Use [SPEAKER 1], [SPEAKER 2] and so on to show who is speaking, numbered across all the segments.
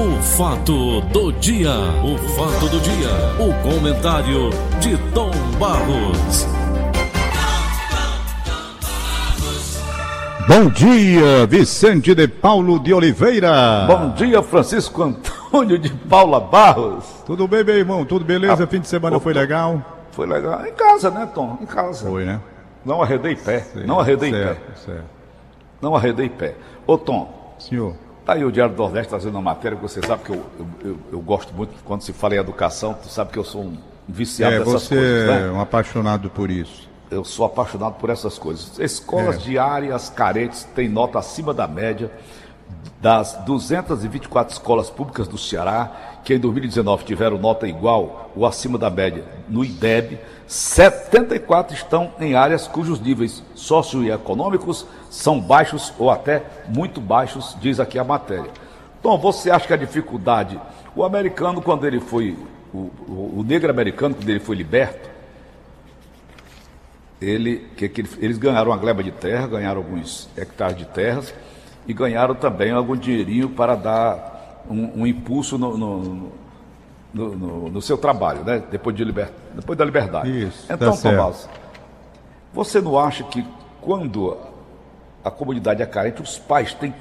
[SPEAKER 1] O fato do dia, o fato do dia, o comentário de Tom Barros.
[SPEAKER 2] Bom dia, Vicente de Paulo de Oliveira.
[SPEAKER 3] Bom dia, Francisco Antônio de Paula Barros.
[SPEAKER 2] Tudo bem, meu irmão? Tudo beleza?
[SPEAKER 3] Ah,
[SPEAKER 2] Fim de semana foi legal?
[SPEAKER 3] Foi legal. Em casa, né, Tom? Em casa.
[SPEAKER 2] Foi, né?
[SPEAKER 3] Não arredei pé. Não arredei pé.
[SPEAKER 2] certo, Certo.
[SPEAKER 3] Não arredei pé. Ô, Tom,
[SPEAKER 2] Senhor,
[SPEAKER 3] tá aí o Diário do Nordeste trazendo uma matéria que você sabe que eu, eu, eu- gosto muito quando se fala em educação. Tu sabe que eu sou um viciado
[SPEAKER 2] é,
[SPEAKER 3] dessas
[SPEAKER 2] você
[SPEAKER 3] coisas,
[SPEAKER 2] é
[SPEAKER 3] né?
[SPEAKER 2] um apaixonado por isso.
[SPEAKER 3] Eu sou apaixonado por essas coisas. Escolas
[SPEAKER 2] É.
[SPEAKER 3] diárias carentes têm nota acima da média das 224 escolas públicas do Ceará, que em 2019 tiveram nota igual ou acima da média no IDEB, 74 estão em áreas cujos níveis socioeconômicos são baixos ou até muito baixos, diz aqui a matéria. Então, você acha que a dificuldade, o americano, quando ele foi, o, o- o negro americano, quando ele foi liberto, ele, que, que ele- eles ganharam uma gleba de terra, ganharam alguns hectares de terras e ganharam também algum dinheirinho para dar um, um impulso no, no- no- no- seu trabalho, né? depois, de liber, depois da liberdade.
[SPEAKER 2] Isso, tá
[SPEAKER 3] então,
[SPEAKER 2] certo.
[SPEAKER 3] Tomás, você não acha que quando a comunidade é carente, os pais têm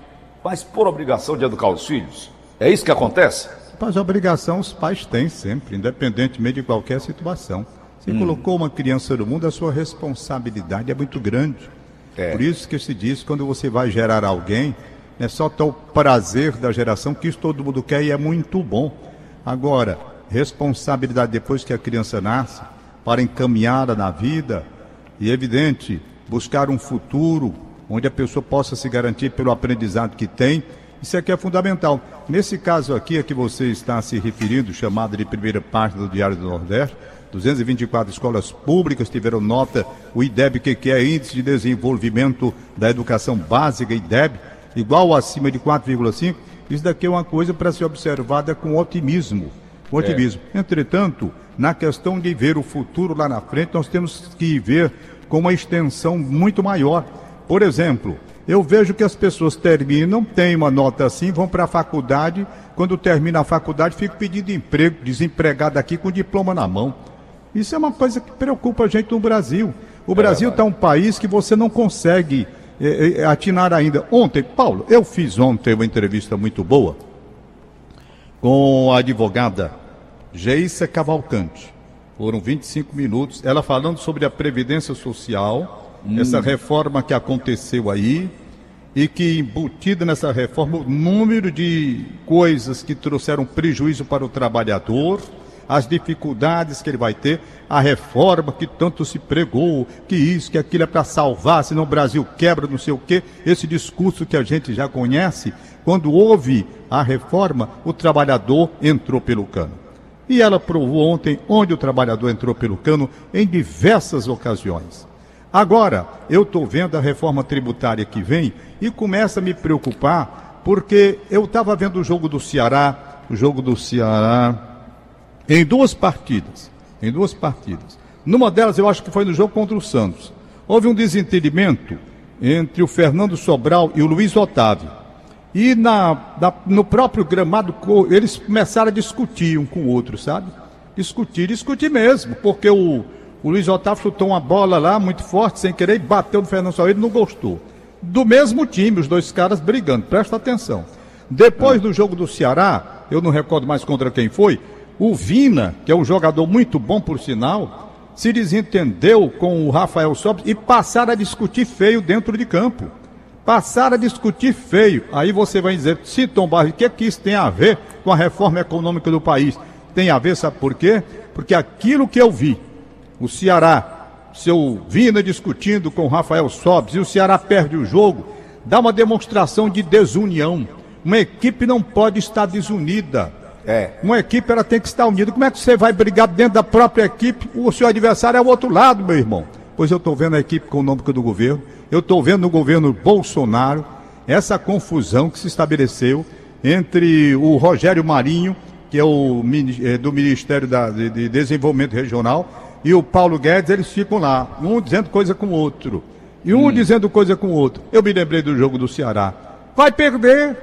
[SPEAKER 3] mais por obrigação de educar os filhos? É isso que acontece?
[SPEAKER 2] Mas a obrigação os pais têm sempre, independentemente de qualquer situação. Você
[SPEAKER 3] Hum.
[SPEAKER 2] colocou uma criança no mundo, a sua responsabilidade é muito grande.
[SPEAKER 3] É.
[SPEAKER 2] Por isso que se diz, quando você vai gerar alguém, não é só ter o prazer da geração, que isso todo mundo quer e é muito bom. Agora, responsabilidade depois que a criança nasce, para encaminhá-la na vida, e é evidente, buscar um futuro onde a pessoa possa se garantir pelo aprendizado que tem, isso aqui é fundamental. Nesse caso aqui a que você está se referindo, chamada de primeira parte do Diário do Nordeste, 224 escolas públicas tiveram nota, o IDEB, que é Índice de Desenvolvimento da Educação Básica, IDEB, igual ou acima de 4,5, isso daqui é uma coisa para ser observada com otimismo. Com otimismo. Entretanto, na questão de ver o futuro lá na frente, nós temos que ver com uma extensão muito maior. Por exemplo, eu vejo que as pessoas terminam, têm uma nota assim, vão para a faculdade, quando termina a faculdade, ficam pedindo emprego, desempregado aqui com diploma na mão. Isso é uma coisa que preocupa a gente no Brasil. O Brasil está um país que você não consegue eh, eh, atinar ainda. Ontem, Paulo, eu fiz ontem uma entrevista muito boa com a advogada Geissa Cavalcante. Foram 25 minutos, ela falando sobre a Previdência Social, essa reforma que aconteceu aí, e que embutida nessa reforma o número de coisas que trouxeram prejuízo para o trabalhador, as dificuldades que ele vai ter, a reforma que tanto se pregou, que isso, que aquilo é para salvar, senão o Brasil quebra, não sei o quê, esse discurso que a gente já conhece, quando houve a reforma, o trabalhador entrou pelo cano. E ela provou ontem onde o trabalhador entrou pelo cano em diversas ocasiões. Agora, eu estou vendo a reforma tributária que vem e começa a me preocupar, porque eu estava vendo o jogo do Ceará, o jogo do Ceará, em duas partidas. Em duas partidas. Numa delas, eu acho que foi no jogo contra o Santos. Houve um desentendimento entre o Fernando Sobral e o Luiz Otávio. E na, na- no próprio gramado, eles começaram a discutir um com o outro, sabe? Discutir, discutir mesmo, porque o, o Luiz Otávio chutou uma bola lá muito forte, sem querer, e bateu no Fernando Sobral, ele não gostou. Do mesmo time, os dois caras brigando, presta atenção. Depois do jogo do Ceará, eu não recordo mais contra quem foi, o Vina, que é um jogador muito bom por sinal, se desentendeu com o Rafael Sobres e passaram a discutir feio dentro de campo. Passaram a discutir feio. Aí você vai dizer, se Tom Barros, o que, é que isso tem a ver com a reforma econômica do país? Tem a ver, sabe por quê? Porque aquilo que eu vi, o Ceará, seu Vina discutindo com o Rafael Sobres e o Ceará perde o jogo, dá uma demonstração de desunião. Uma equipe não pode estar desunida.
[SPEAKER 3] É.
[SPEAKER 2] Uma equipe ela tem que estar unida. Como é que você vai brigar dentro da própria equipe? O seu adversário é o outro lado, meu irmão. Pois eu estou vendo a equipe econômica do governo, eu estou vendo no governo Bolsonaro essa confusão que se estabeleceu entre o Rogério Marinho, que é o eh, do Ministério da- de, de Desenvolvimento Regional, e o Paulo Guedes, eles ficam lá, um dizendo coisa com o outro. E um dizendo coisa com o outro. Eu me lembrei do jogo do Ceará. Vai perder,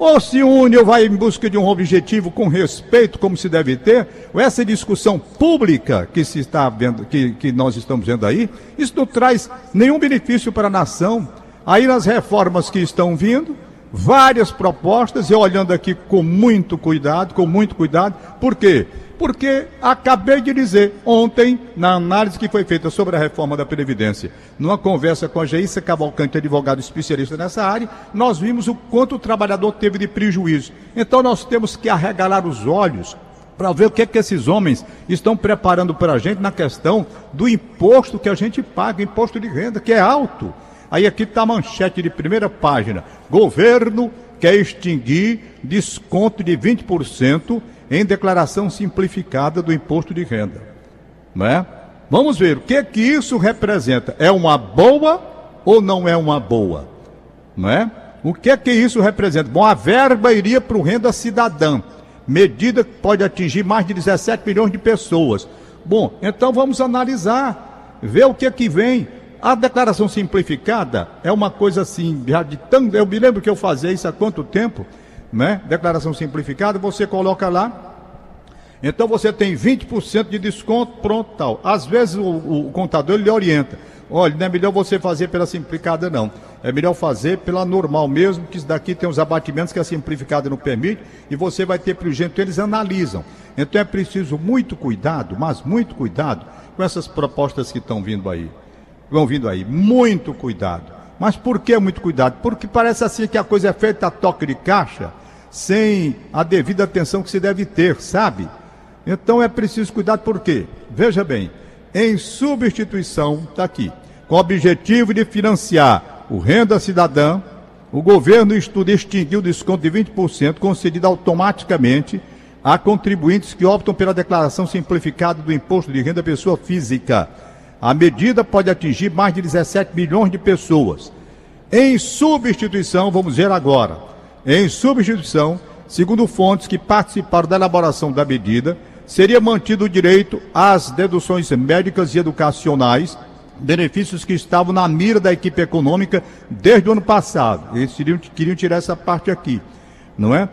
[SPEAKER 2] ou se une ou vai em busca de um objetivo com respeito, como se deve ter, essa discussão pública que se está vendo, que, que nós estamos vendo aí, isso não traz nenhum benefício para a nação. Aí nas reformas que estão vindo, várias propostas, e olhando aqui com muito cuidado, com muito cuidado, por quê? porque acabei de dizer ontem, na análise que foi feita sobre a reforma da Previdência, numa conversa com a Geissa Cavalcante, advogado especialista nessa área, nós vimos o quanto o trabalhador teve de prejuízo. Então nós temos que arregalar os olhos para ver o que, é que esses homens estão preparando para a gente na questão do imposto que a gente paga, imposto de renda, que é alto. Aí aqui está a manchete de primeira página. Governo quer extinguir desconto de 20% em declaração simplificada do imposto de renda. Não é? Vamos ver o que que isso representa. É uma boa ou não é uma boa? Não é? O que é que isso representa? Bom, a verba iria para o renda cidadã, medida que pode atingir mais de 17 milhões de pessoas. Bom, então vamos analisar, ver o que é que vem. A declaração simplificada é uma coisa assim, já de tão, eu me lembro que eu fazia isso há quanto tempo? né? Declaração simplificada, você coloca lá. Então você tem 20% de desconto, pronto, tal. Às vezes o, o contador lhe orienta. Olha, não é melhor você fazer pela simplificada, não. É melhor fazer pela normal mesmo, que isso daqui tem os abatimentos que a simplificada não permite, e você vai ter prejuízo. Eles analisam. Então é preciso muito cuidado, mas muito cuidado com essas propostas que estão vindo aí. Vão vindo aí. Muito cuidado. Mas por que muito cuidado? Porque parece assim que a coisa é feita a toque de caixa sem a devida atenção que se deve ter, sabe? Então é preciso cuidar, por quê? Veja bem, em substituição, está aqui, com o objetivo de financiar o renda cidadã, o governo estuda extinguir o desconto de 20% concedido automaticamente a contribuintes que optam pela declaração simplificada do imposto de renda pessoa física. A medida pode atingir mais de 17 milhões de pessoas. Em substituição, vamos ver agora, em substituição, segundo fontes que participaram da elaboração da medida, seria mantido o direito às deduções médicas e educacionais, benefícios que estavam na mira da equipe econômica desde o ano passado. Eles queriam, queriam tirar essa parte aqui, não é?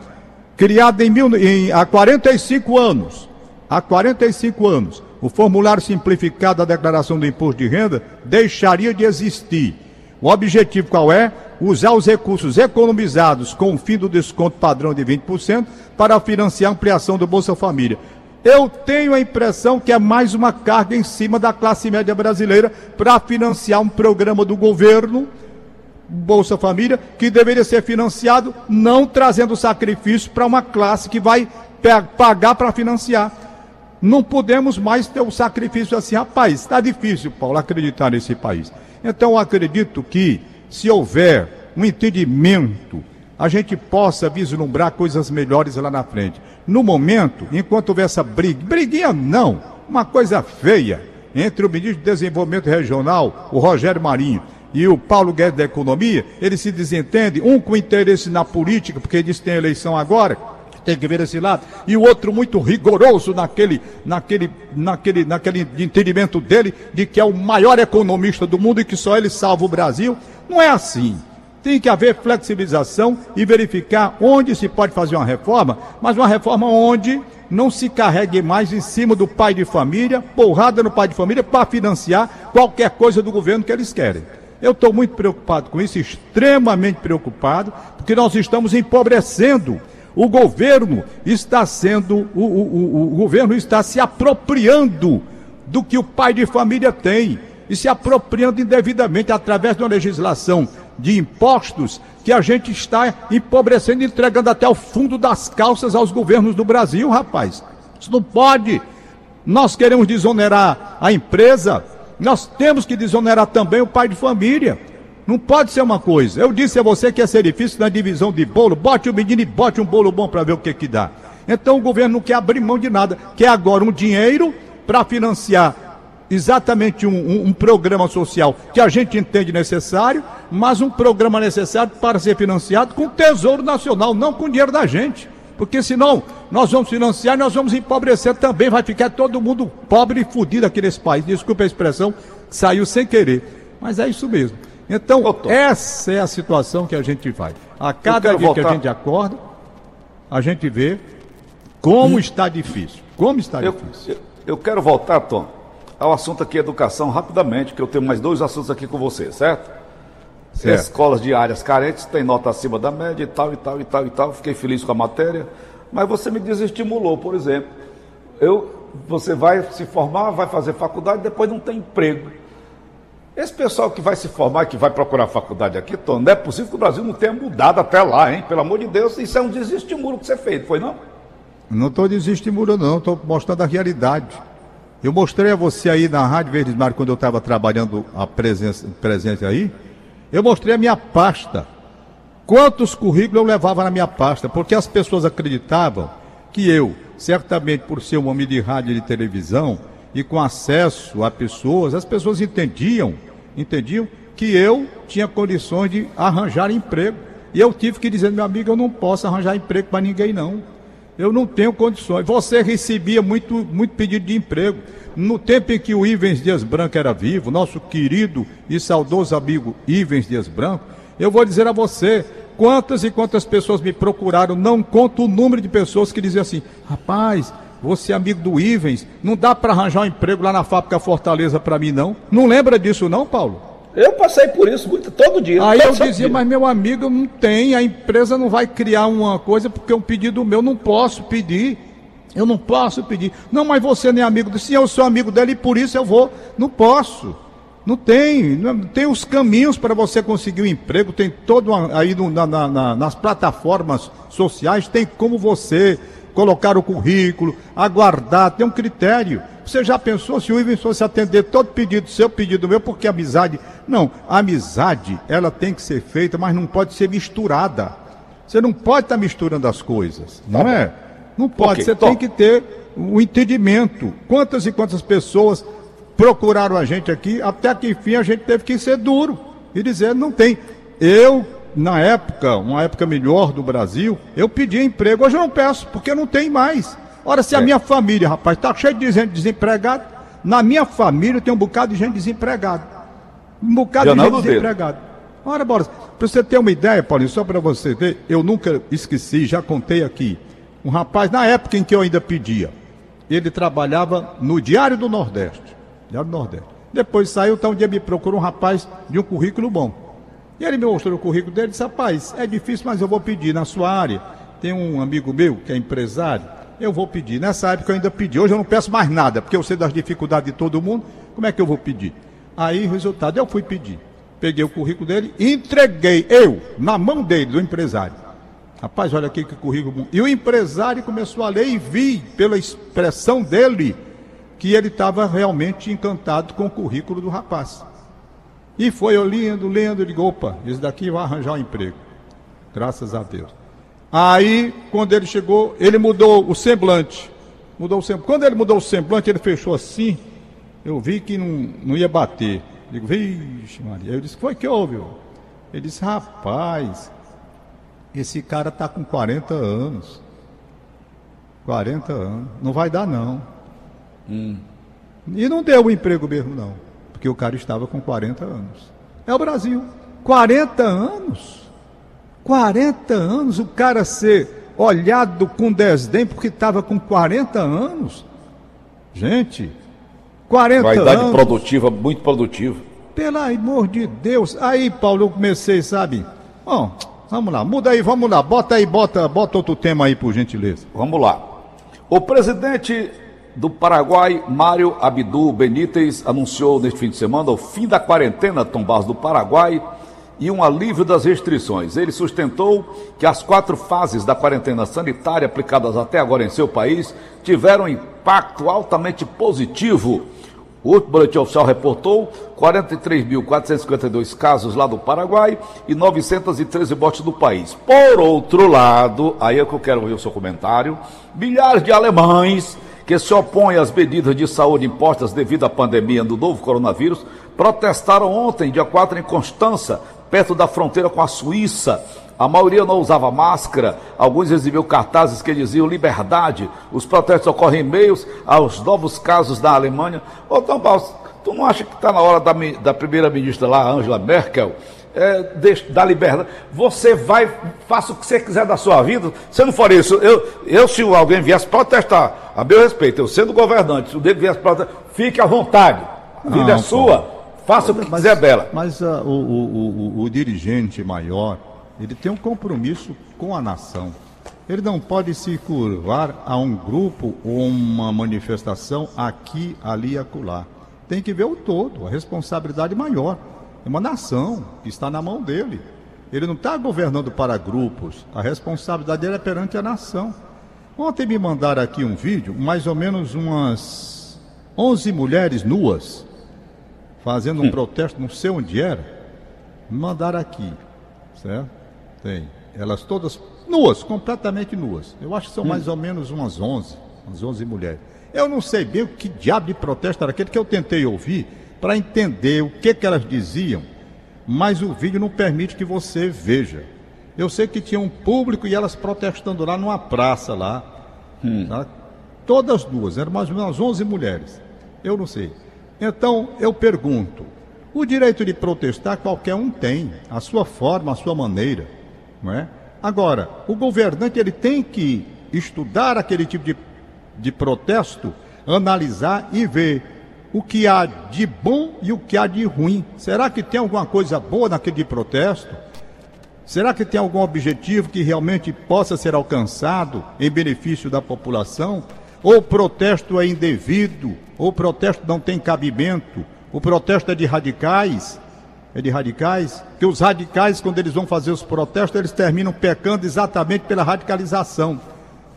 [SPEAKER 2] Criado em, mil, em, há 45 anos, há 45 anos, o formulário simplificado da declaração do imposto de renda deixaria de existir. O objetivo qual é? usar os recursos economizados com o fim do desconto padrão de 20% para financiar a ampliação do Bolsa Família. Eu tenho a impressão que é mais uma carga em cima da classe média brasileira para financiar um programa do governo, Bolsa Família, que deveria ser financiado não trazendo sacrifício para uma classe que vai pagar para financiar. Não podemos mais ter o um sacrifício assim. Rapaz, está difícil, Paulo, acreditar nesse país. Então, eu acredito que se houver um entendimento, a gente possa vislumbrar coisas melhores lá na frente. No momento, enquanto houver essa briga, briguinha não, uma coisa feia, entre o ministro de Desenvolvimento Regional, o Rogério Marinho, e o Paulo Guedes da Economia, eles se desentendem, um com interesse na política, porque eles têm eleição agora, tem que ver esse lado, e o outro muito rigoroso naquele, naquele, naquele, naquele entendimento dele de que é o maior economista do mundo e que só ele salva o Brasil. Não é assim. Tem que haver flexibilização e verificar onde se pode fazer uma reforma, mas uma reforma onde não se carregue mais em cima do pai de família, porrada no pai de família, para financiar qualquer coisa do governo que eles querem. Eu estou muito preocupado com isso, extremamente preocupado, porque nós estamos empobrecendo. O governo está sendo, o, o, o, o governo está se apropriando do que o pai de família tem e se apropriando indevidamente através de uma legislação de impostos que a gente está empobrecendo, entregando até o fundo das calças aos governos do Brasil, rapaz. Isso não pode. Nós queremos desonerar a empresa, nós temos que desonerar também o pai de família. Não pode ser uma coisa. Eu disse a você que ia ser difícil na divisão de bolo. Bote o menino e bote um bolo bom para ver o que que dá. Então o governo não quer abrir mão de nada. Quer agora um dinheiro para financiar exatamente um, um, um, programa social que a gente entende necessário, mas um programa necessário para ser financiado com o Tesouro Nacional, não com o dinheiro da gente. Porque senão nós vamos financiar e nós vamos empobrecer também, vai ficar todo mundo pobre e fudido aqui nesse país. Desculpa a expressão, saiu sem querer. Mas é isso mesmo. Então, Doutor. essa é a situação que a gente vai. A cada dia voltar. que a gente acorda, a gente vê como hum. está difícil. Como está
[SPEAKER 3] eu,
[SPEAKER 2] difícil.
[SPEAKER 3] Eu, eu, quero voltar, Tom, ao assunto aqui educação rapidamente, que eu tenho mais dois assuntos aqui com você, certo? certo. Escolas de áreas carentes têm nota acima da média e tal, e tal, e tal, e tal. Fiquei feliz com a matéria, mas você me desestimulou, por exemplo. Eu, você vai se formar, vai fazer faculdade, depois não tem emprego. Esse pessoal que vai se formar, que vai procurar faculdade aqui, Tom, não é possível que o Brasil não tenha mudado até lá, hein? Pelo amor de Deus, isso é um desestimulo que você fez, foi não?
[SPEAKER 2] Não estou desestimulando, não, estou mostrando a realidade. Eu mostrei a você aí na Rádio Verdes Mar, quando eu estava trabalhando a presença, presente aí, eu mostrei a minha pasta. Quantos currículos eu levava na minha pasta, porque as pessoas acreditavam que eu, certamente por ser um homem de rádio e de televisão, e com acesso a pessoas, as pessoas entendiam entendiam que eu tinha condições de arranjar emprego. E eu tive que dizer, meu amigo, eu não posso arranjar emprego para ninguém, não. Eu não tenho condições. Você recebia muito, muito pedido de emprego. No tempo em que o Ivens Dias Branco era vivo, nosso querido e saudoso amigo Ivens Dias Branco, eu vou dizer a você, quantas e quantas pessoas me procuraram, não conto o número de pessoas que diziam assim, rapaz, você é amigo do Ivens, não dá para arranjar um emprego lá na fábrica Fortaleza para mim, não? Não lembra disso, não, Paulo?
[SPEAKER 3] Eu passei por isso muito, todo dia.
[SPEAKER 2] Aí eu dizia, dia. mas meu amigo, não tem, a empresa não vai criar uma coisa porque é um pedido meu, não posso pedir. Eu não posso pedir. Não, mas você nem é amigo do. Sim, eu sou amigo dele e por isso eu vou. Não posso. Não tem. Não, tem os caminhos para você conseguir um emprego, tem todo aí no, na, na, nas plataformas sociais, tem como você colocar o currículo, aguardar, tem um critério. Você já pensou se o Ivan fosse atender todo pedido seu, pedido meu, porque amizade. Não, a amizade, ela tem que ser feita, mas não pode ser misturada. Você não pode estar misturando as coisas, não tá é? Não pode, okay, você tem que ter o um entendimento. Quantas e quantas pessoas procuraram a gente aqui, até que enfim a gente teve que ser duro e dizer, não tem. Eu na época, uma época melhor do Brasil, eu pedia emprego. Hoje eu não peço, porque não tem mais. Ora, se a é. minha família, rapaz, está cheio de gente desempregada, na minha família tem um bocado de gente desempregada. Um bocado de gente desempregada. Ora, bora. Para você ter uma ideia, Paulinho, só para você ver, eu nunca esqueci, já contei aqui. Um rapaz, na época em que eu ainda pedia, ele trabalhava no Diário do Nordeste. Diário do Nordeste. Depois saiu, então um dia me procurou um rapaz de um currículo bom. E ele me mostrou o currículo dele e disse: Rapaz, é difícil, mas eu vou pedir na sua área. Tem um amigo meu que é empresário, eu vou pedir. Nessa época eu ainda pedi. Hoje eu não peço mais nada, porque eu sei das dificuldades de todo mundo. Como é que eu vou pedir? Aí, resultado, eu fui pedir. Peguei o currículo dele, entreguei, eu, na mão dele, do empresário. Rapaz, olha aqui que currículo. E o empresário começou a ler e vi, pela expressão dele, que ele estava realmente encantado com o currículo do rapaz. E foi eu lendo, lendo, digo, opa, esse daqui vai arranjar um emprego. Graças a Deus. Aí, quando ele chegou, ele mudou o semblante. Mudou o semblante. Quando ele mudou o semblante, ele fechou assim. Eu vi que não, não ia bater. Digo, vixe, Maria. Eu disse, foi que houve? Ele disse, rapaz, esse cara está com 40 anos. 40 anos. Não vai dar, não. Hum. E não deu o emprego mesmo, não porque o cara estava com 40 anos. É o Brasil. 40 anos. 40 anos o cara ser olhado com desdém porque estava com 40 anos. Gente, 40
[SPEAKER 3] Vaidade anos. produtiva, muito produtiva.
[SPEAKER 2] Pelo amor de Deus. Aí, Paulo, eu comecei, sabe? Bom, vamos lá, muda aí, vamos lá. Bota aí, bota, bota outro tema aí, por gentileza.
[SPEAKER 3] Vamos lá. O presidente do Paraguai, Mário Abdu Benítez, anunciou neste fim de semana o fim da quarentena Tom Barros do Paraguai e um alívio das restrições. Ele sustentou que as quatro fases da quarentena sanitária aplicadas até agora em seu país tiveram um impacto altamente positivo. O último boletim oficial reportou 43.452 casos lá do Paraguai e 913 mortes do país. Por outro lado, aí é que eu quero ouvir o seu comentário, milhares de alemães que se opõem às medidas de saúde impostas devido à pandemia do novo coronavírus, protestaram ontem, dia 4, em Constança, perto da fronteira com a Suíça. A maioria não usava máscara, alguns exibiam cartazes que diziam liberdade. Os protestos ocorrem em meios aos novos casos da Alemanha. Ô, Tom Paulo, Tu não acha que está na hora da, da primeira-ministra lá, Angela Merkel, é, da liberdade. Você vai, faça o que você quiser da sua vida. Se não for isso, eu, eu se alguém viesse protestar, a meu respeito, eu sendo governante, se o dele viesse protestar, fique à vontade. A vida não, é sua, pô. faça o que mas, quiser dela.
[SPEAKER 2] Mas uh, o, o, o, o dirigente maior, ele tem um compromisso com a nação. Ele não pode se curvar a um grupo ou uma manifestação aqui, ali e acolá. Tem que ver o todo, a responsabilidade maior. É uma nação que está na mão dele. Ele não está governando para grupos. A responsabilidade dele é perante a nação. Ontem me mandaram aqui um vídeo, mais ou menos umas 11 mulheres nuas, fazendo um hum. protesto, não sei onde era. Me mandaram aqui, certo? Tem. Elas todas nuas, completamente nuas. Eu acho que são hum. mais ou menos umas 11, umas 11 mulheres. Eu não sei bem o que diabo de protesto era aquele que eu tentei ouvir para entender o que, que elas diziam, mas o vídeo não permite que você veja. Eu sei que tinha um público e elas protestando lá numa praça lá. Hum. Tá? Todas duas, eram mais ou menos 11 mulheres. Eu não sei. Então, eu pergunto: o direito de protestar qualquer um tem, a sua forma, a sua maneira, não é? Agora, o governante ele tem que estudar aquele tipo de, de protesto, analisar e ver o que há de bom e o que há de ruim. Será que tem alguma coisa boa naquele protesto? Será que tem algum objetivo que realmente possa ser alcançado em benefício da população? Ou o protesto é indevido? Ou o protesto não tem cabimento? O protesto é de radicais? É de radicais? Que os radicais, quando eles vão fazer os protestos, eles terminam pecando exatamente pela radicalização.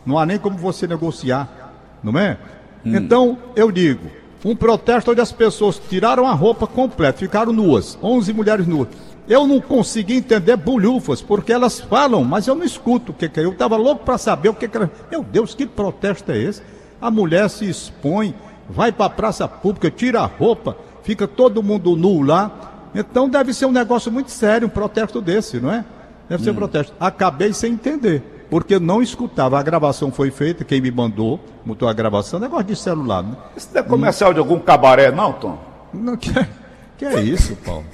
[SPEAKER 2] Não há nem como você negociar, não é? Hum. Então, eu digo, um protesto onde as pessoas tiraram a roupa completa, ficaram nuas, 11 mulheres nuas. Eu não consegui entender bolhufas, porque elas falam, mas eu não escuto o que, que é. Eu estava louco para saber o que, que era. Meu Deus, que protesto é esse? A mulher se expõe, vai para a praça pública, tira a roupa, fica todo mundo nu lá. Então deve ser um negócio muito sério, um protesto desse, não é? Deve ser um hum. protesto. Acabei sem entender porque eu não escutava. A gravação foi feita, quem me mandou, mutou a gravação, negócio de celular. Né?
[SPEAKER 3] Isso não é comercial hum. de algum cabaré, não, Tom?
[SPEAKER 2] Não, que, é, que é isso, Paulo?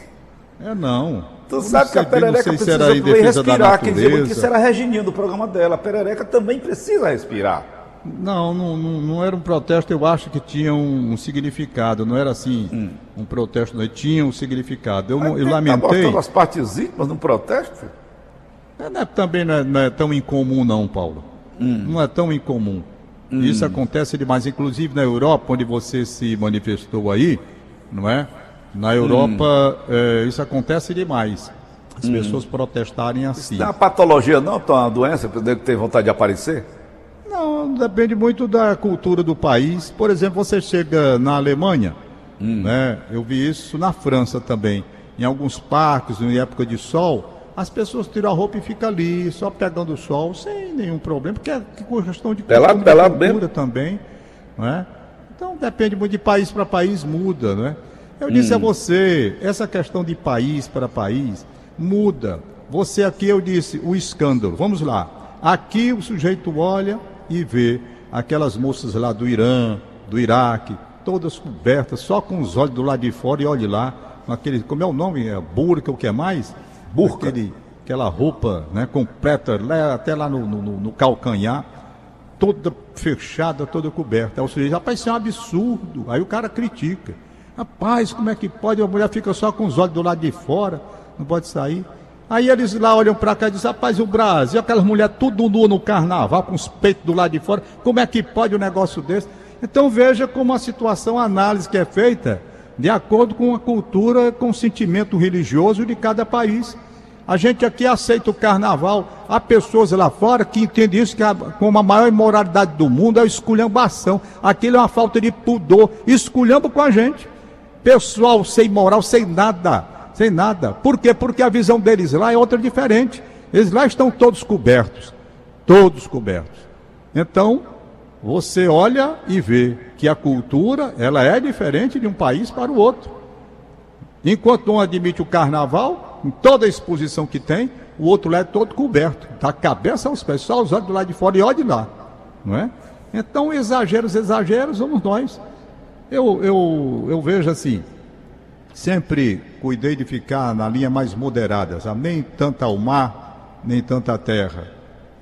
[SPEAKER 2] É não.
[SPEAKER 3] Tu sabe que a Perereca precisa também respirar. Quem dizia que isso era a Regininha do programa dela. A Perereca também precisa respirar.
[SPEAKER 2] Não, não, não, não, era um protesto, eu acho que tinha um, um significado, não era assim, hum. um protesto, não, tinha um significado. Eu, eu lamentei.
[SPEAKER 3] Tá as partes íntimas num protesto?
[SPEAKER 2] É, também não é, não é, tão incomum, não, Paulo. Hum. Não é tão incomum. Hum. Isso acontece demais, inclusive na Europa, onde você se manifestou aí, não é? Na Europa, hum. é, isso acontece demais. As hum. pessoas protestarem assim. Isso
[SPEAKER 3] não é uma patologia, não? Então, uma doença que tem vontade de aparecer?
[SPEAKER 2] Não, depende muito da cultura do país. Por exemplo, você chega na Alemanha, hum. né? Eu vi isso na França também. Em alguns parques, em época de sol, as pessoas tiram a roupa e ficam ali, só pegando o sol, sem nenhum problema, porque é questão de
[SPEAKER 3] pelado, pelado cultura
[SPEAKER 2] também. Não é? Então depende muito de país para país, muda. Não é? Eu disse hum. a você, essa questão de país para país muda. Você aqui, eu disse, o escândalo. Vamos lá. Aqui o sujeito olha e vê aquelas moças lá do Irã, do Iraque, todas cobertas, só com os olhos do lado de fora e olhe lá, aquele, como é o nome? É burca, o que é mais? Burca. Aquele, aquela roupa né, completa, lá, até lá no, no, no, calcanhar, toda fechada, toda coberta. O rapaz, isso é um absurdo. Aí o cara critica. Rapaz, como é que pode? A mulher fica só com os olhos do lado de fora, não pode sair. Aí eles lá olham para cá e dizem, rapaz, o Brasil, aquelas mulheres tudo nu no carnaval, com os peitos do lado de fora, como é que pode um negócio desse? Então veja como a situação, a análise que é feita, de acordo com a cultura, com o sentimento religioso de cada país. A gente aqui aceita o carnaval. Há pessoas lá fora que entendem isso que a, como a maior imoralidade do mundo é o esculhambação. Aquilo é uma falta de pudor. Esculhamba com a gente. Pessoal sem moral, sem nada. Sem nada. Por quê? Porque a visão deles lá é outra diferente. Eles lá estão todos cobertos. Todos cobertos. Então, você olha e vê que a cultura ela é diferente de um país para o outro. Enquanto um admite o carnaval, em toda a exposição que tem, o outro lado é todo coberto, da cabeça aos pés, só os olhos do lado de fora e olha de lá, não é? Então, exageros, exageros, vamos nós. Eu, eu, eu vejo assim, sempre cuidei de ficar na linha mais moderada, sabe? nem tanto ao mar, nem tanto à terra.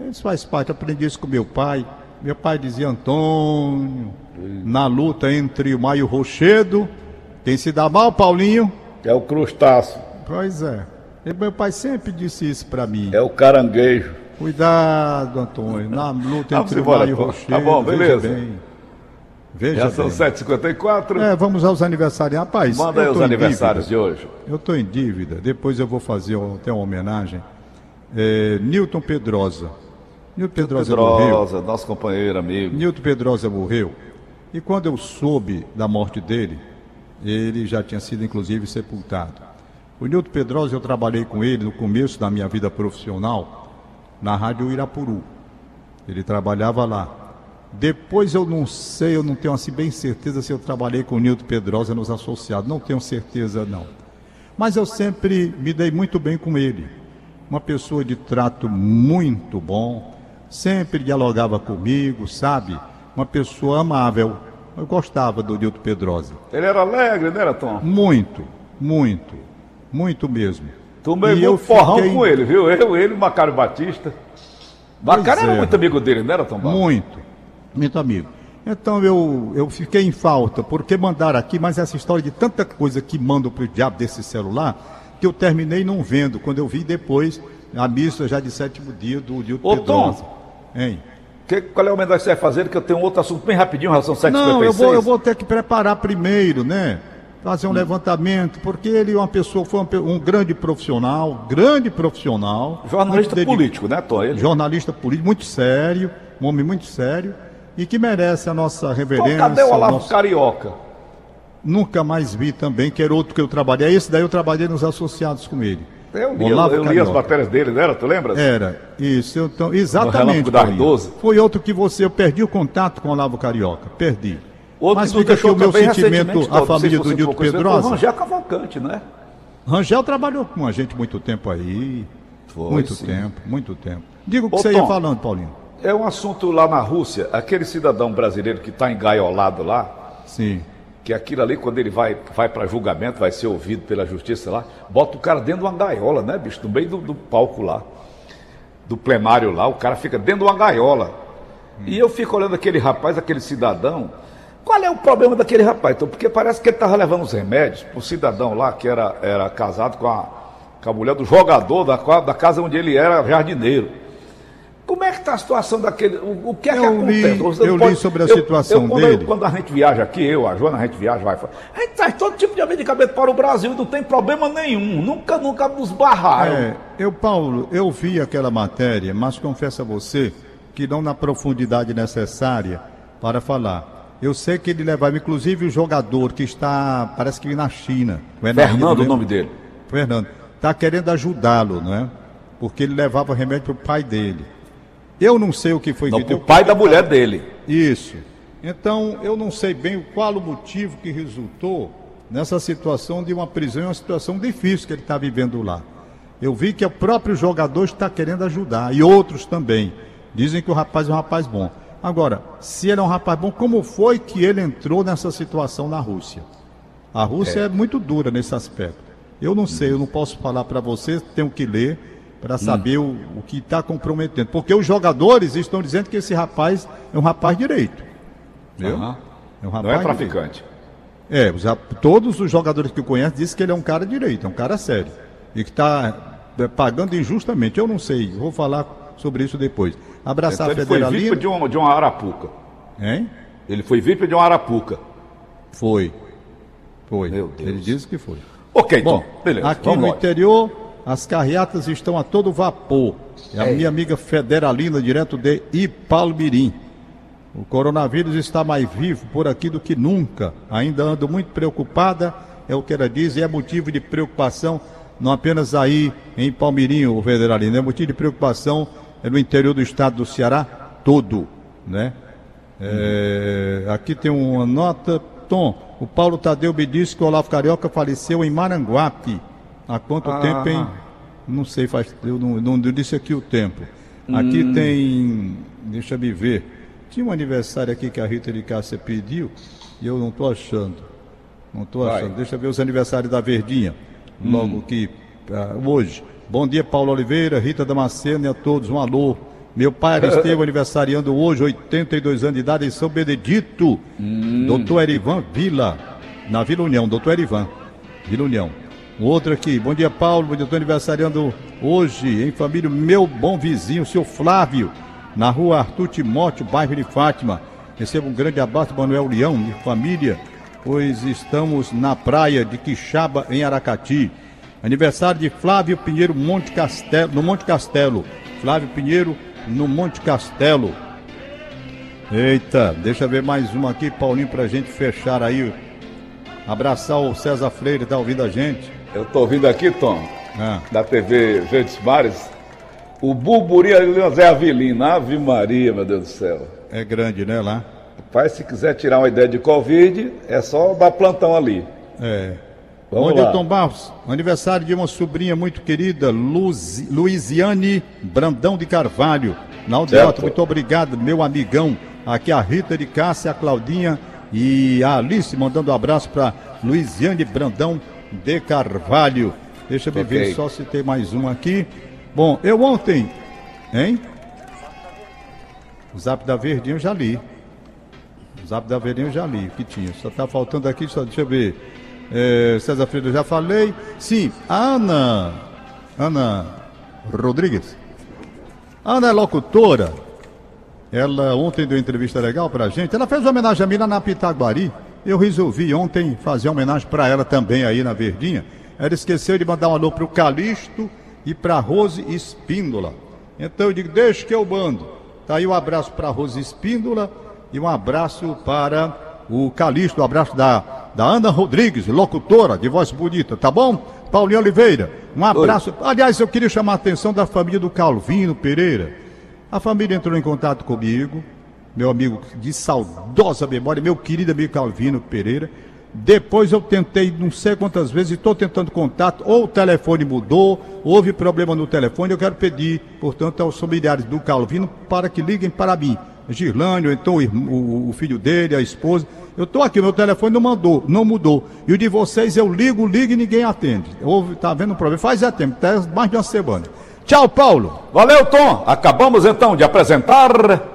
[SPEAKER 2] Isso faz parte, aprendi isso com meu pai. Meu pai dizia, Antônio, na luta entre o mar e o rochedo, quem se dá mal, Paulinho?
[SPEAKER 3] É o crustáceo.
[SPEAKER 2] Pois é. E meu pai sempre disse isso para mim.
[SPEAKER 3] É o caranguejo.
[SPEAKER 2] Cuidado, Antônio, na luta entre o
[SPEAKER 3] embora,
[SPEAKER 2] mar o
[SPEAKER 3] pô.
[SPEAKER 2] rochedo.
[SPEAKER 3] Tá bom, beleza.
[SPEAKER 2] Veja bem. Veja
[SPEAKER 3] Já são
[SPEAKER 2] bem.
[SPEAKER 3] 7h54.
[SPEAKER 2] É, vamos aos aniversários. Rapaz,
[SPEAKER 3] Manda aí os aniversários
[SPEAKER 2] dívida.
[SPEAKER 3] de hoje.
[SPEAKER 2] Eu estou em dívida. Depois eu vou fazer até uma homenagem. É, Newton Pedrosa. Newton Pedrosa, morreu.
[SPEAKER 3] Pedrosa, nosso companheiro, amigo.
[SPEAKER 2] Newton Pedrosa morreu. E quando eu soube da morte dele, ele já tinha sido inclusive sepultado. O Newton Pedrosa, eu trabalhei com ele no começo da minha vida profissional na Rádio Irapuru. Ele trabalhava lá. Depois eu não sei, eu não tenho assim bem certeza se eu trabalhei com o Newton Pedrosa nos associados. Não tenho certeza, não. Mas eu sempre me dei muito bem com ele. Uma pessoa de trato muito bom, sempre dialogava comigo, sabe? Uma pessoa amável. Eu gostava do Nilton Pedrosa.
[SPEAKER 3] Ele era alegre, né, era Tom?
[SPEAKER 2] Muito, muito, muito mesmo.
[SPEAKER 3] Tomei
[SPEAKER 2] E eu
[SPEAKER 3] muito porrão
[SPEAKER 2] fiquei-
[SPEAKER 3] com ele, viu? Eu, ele, o Macário Batista. Macário era
[SPEAKER 2] é.
[SPEAKER 3] muito amigo dele, não era, Tom Barros?
[SPEAKER 2] Muito, muito amigo. Então eu, eu fiquei em falta, porque mandaram aqui, mas essa história de tanta coisa que mandam pro diabo desse celular, que eu terminei não vendo, quando eu vi depois a missa já de sétimo dia do Nilton
[SPEAKER 3] Ô,
[SPEAKER 2] Pedrosa.
[SPEAKER 3] Tom.
[SPEAKER 2] Hein?
[SPEAKER 3] Que, qual é a homenagem que você vai fazer? Que eu tenho um outro assunto bem rapidinho em relação ao sexo
[SPEAKER 2] Não, eu vou, eu vou ter que preparar primeiro, né? Fazer um levantamento, porque ele é uma pessoa, foi pe- um grande profissional, grande profissional.
[SPEAKER 3] Jornalista
[SPEAKER 2] muito dedi-
[SPEAKER 3] político, né, Tom? Ele...
[SPEAKER 2] Jornalista político, muito sério, um homem muito sério, e que merece a nossa
[SPEAKER 3] Tom,
[SPEAKER 2] reverência.
[SPEAKER 3] cadê o Olavo
[SPEAKER 2] nosso-
[SPEAKER 3] Carioca?
[SPEAKER 2] Nunca mais vi também, que era outro que eu trabalhei. Esse daí eu trabalhei nos associados com ele.
[SPEAKER 3] Eu li,
[SPEAKER 2] Olavo
[SPEAKER 3] eu li as matérias dele, não era? Tu lembra?
[SPEAKER 2] Era, isso, eu, então, exatamente. Foi outro que você, eu perdi o contato com o Olavo Carioca, perdi.
[SPEAKER 3] Outro
[SPEAKER 2] Mas fica aqui o meu sentimento à
[SPEAKER 3] não
[SPEAKER 2] família do
[SPEAKER 3] você
[SPEAKER 2] Nilton
[SPEAKER 3] ficou conhecendo, foi o
[SPEAKER 2] Pedrosa.
[SPEAKER 3] Rangel Cavalcante, né?
[SPEAKER 2] Rangel trabalhou com a gente muito tempo aí.
[SPEAKER 3] Foi,
[SPEAKER 2] muito
[SPEAKER 3] sim.
[SPEAKER 2] tempo, muito tempo. Diga o que
[SPEAKER 3] Ô,
[SPEAKER 2] você ia
[SPEAKER 3] Tom.
[SPEAKER 2] falando, Paulinho.
[SPEAKER 3] É um assunto lá na Rússia, aquele cidadão brasileiro que está engaiolado lá,
[SPEAKER 2] Sim.
[SPEAKER 3] Que aquilo ali, quando ele vai, vai para julgamento, vai ser ouvido pela justiça lá, bota o cara dentro de uma gaiola, né, bicho? No meio do, do palco lá, do plenário lá, o cara fica dentro de uma gaiola. E eu fico olhando aquele rapaz, aquele cidadão. Qual é o problema daquele rapaz? Então, porque parece que ele estava levando os remédios o cidadão lá que era, era casado com a, com a mulher do jogador da, da casa onde ele era jardineiro. Como é que está a situação daquele. O, o que é que
[SPEAKER 2] Eu li-
[SPEAKER 3] acontece? Você
[SPEAKER 2] eu
[SPEAKER 3] pode-
[SPEAKER 2] li sobre a situação
[SPEAKER 3] quando,
[SPEAKER 2] dele.
[SPEAKER 3] quando a gente viaja aqui, eu, a Joana, a gente viaja, vai. A gente traz todo tipo de medicamento para o Brasil e não tem problema nenhum. Nunca, nunca nos barraram.
[SPEAKER 2] É, eu, Paulo, eu vi aquela matéria, mas confesso a você que não na profundidade necessária para falar. Eu sei que ele levava, inclusive, o jogador que está, parece que na China. o
[SPEAKER 3] Fernando, o
[SPEAKER 2] lembra?
[SPEAKER 3] nome dele.
[SPEAKER 2] Fernando, está querendo ajudá-lo, não é? Porque ele levava remédio para o pai dele. Eu não sei o que foi
[SPEAKER 3] Não,
[SPEAKER 2] que deu.
[SPEAKER 3] pai da mulher dele.
[SPEAKER 2] Isso. Então, eu não sei bem qual o motivo que resultou nessa situação de uma prisão, é uma situação difícil que ele está vivendo lá. Eu vi que o próprio jogador está querendo ajudar, e outros também. Dizem que o rapaz é um rapaz bom. Agora, se ele é um rapaz bom, como foi que ele entrou nessa situação na Rússia? A Rússia é, muito dura nesse aspecto. Eu não sei, eu não posso falar para você, tenho que ler para saber o, o que está comprometendo. Porque os jogadores estão dizendo que esse rapaz é um rapaz direito. Viu?
[SPEAKER 3] Aham.
[SPEAKER 2] É um
[SPEAKER 3] Não
[SPEAKER 2] rapaz
[SPEAKER 3] é traficante.
[SPEAKER 2] é, os todos os jogadores que eu conheço dizem que ele é um cara direito, é um cara sério. E que está pagando injustamente. Eu não sei, vou falar sobre isso depois. Abraçar
[SPEAKER 3] Então
[SPEAKER 2] a
[SPEAKER 3] ele foi vítima de uma, de uma arapuca.
[SPEAKER 2] Hein?
[SPEAKER 3] Ele foi vítima de uma arapuca.
[SPEAKER 2] Foi. Foi.
[SPEAKER 3] Meu Deus.
[SPEAKER 2] Ele disse que foi.
[SPEAKER 3] Ok,
[SPEAKER 2] Bom,
[SPEAKER 3] Tom. Beleza.
[SPEAKER 2] aqui
[SPEAKER 3] vamos
[SPEAKER 2] no
[SPEAKER 3] embora.
[SPEAKER 2] interior, as carreatas estão a todo vapor. É a
[SPEAKER 3] É.
[SPEAKER 2] minha amiga Federalina, direto de Ipalmirim. O coronavírus está mais vivo por aqui do que nunca. Ainda ando muito preocupada, é o que ela diz, e é motivo de preocupação, não apenas aí em Palmirim, o Federalina, é motivo de preocupação é no interior do estado do Ceará todo, né? É, aqui tem uma nota, Tom, o Paulo Tadeu me disse que o Olavo Carioca faleceu em Maranguape. Há quanto
[SPEAKER 3] Ah.
[SPEAKER 2] tempo, hein? Não sei, faz, eu não, não disse aqui o tempo. Aqui tem, deixa me ver, Tinha um aniversário aqui que a Rita de Cássia pediu e eu não estou achando. Não estou achando. Deixa eu ver os aniversários da Verdinha. Logo que uh, hoje. Bom dia, Paulo Oliveira, Rita Damasceno e a todos. Um alô. Meu pai Aristeu aniversariando hoje, 82 anos de idade, em São Benedito.
[SPEAKER 3] Hum.
[SPEAKER 2] Doutor Erivan Vila, na Vila União, doutor Erivan, Vila União. Outro aqui, bom dia Paulo, bom dia, estou aniversariando hoje em família, meu bom vizinho, seu Flávio, na rua Arthur Timóteo, bairro de Fátima. Recebo um grande abraço, Manuel Leão e família, pois estamos na praia de Quixaba, em Aracati. Aniversário de Flávio Pinheiro Monte Castelo, no Monte Castelo. Flávio Pinheiro no Monte Castelo. Eita, deixa eu ver mais uma aqui, Paulinho, pra gente fechar aí. Abraçar o César Freire, tá ouvindo a gente?
[SPEAKER 3] Eu tô ouvindo aqui, Tom,
[SPEAKER 2] Ah,
[SPEAKER 3] da TV Verdes Mares, o Burburi Zé Avelino. Ave Maria, meu Deus do céu.
[SPEAKER 2] é grande, né, lá?
[SPEAKER 3] Rapaz, se quiser tirar uma ideia de Covid, é só dar plantão ali.
[SPEAKER 2] É.
[SPEAKER 3] Vamos
[SPEAKER 2] Bom dia,
[SPEAKER 3] lá.
[SPEAKER 2] Tom Barros. Aniversário de uma sobrinha muito querida, Luz, Luiziane Brandão de Carvalho. Na Aldeota, muito obrigado, meu amigão. Aqui a Rita de Cássia, a Claudinha e a Alice mandando um abraço para Luiziane Brandão de Carvalho. Deixa eu ver
[SPEAKER 3] Ok.
[SPEAKER 2] só se tem mais um aqui. Bom, eu ontem, hein? O zap da Verdinha eu já li. O zap da Verdinha eu já li, o que tinha. Só tá faltando aqui, só deixa eu ver. É, César Freire eu já falei. Sim, a Ana. Ana Rodrigues. Ana é locutora. Ela ontem deu entrevista legal pra gente. Ela fez uma homenagem a mim lá na Pitaguari. Eu resolvi ontem fazer uma homenagem pra ela também aí na Verdinha. Ela esqueceu de mandar um alô pro Calixto e pra Rose Espíndola. Então eu digo, deixa que eu mando. Tá aí um abraço pra Rose Espíndola e um abraço para o Calixto, um abraço da, da Ana Rodrigues, locutora de voz bonita, tá bom? Paulinho Oliveira, um abraço. Aliás, eu queria chamar a atenção da família do Calvino Pereira. A família entrou em contato comigo, meu amigo de saudosa memória, meu querido amigo Calvino Pereira. Depois eu tentei não sei quantas vezes, estou tentando contato, ou o telefone mudou, houve problema no telefone. Eu quero pedir, portanto, aos familiares do Calvino para que liguem para mim. Girlânio, então o, filho dele, a esposa. Eu estou aqui, meu telefone não mandou, não mudou. E o de vocês eu ligo, ligo e ninguém atende. Houve, tá vendo um problema? Faz é tempo, até mais de uma semana. Tchau, Paulo.
[SPEAKER 3] Valeu, Tom. Acabamos então de apresentar.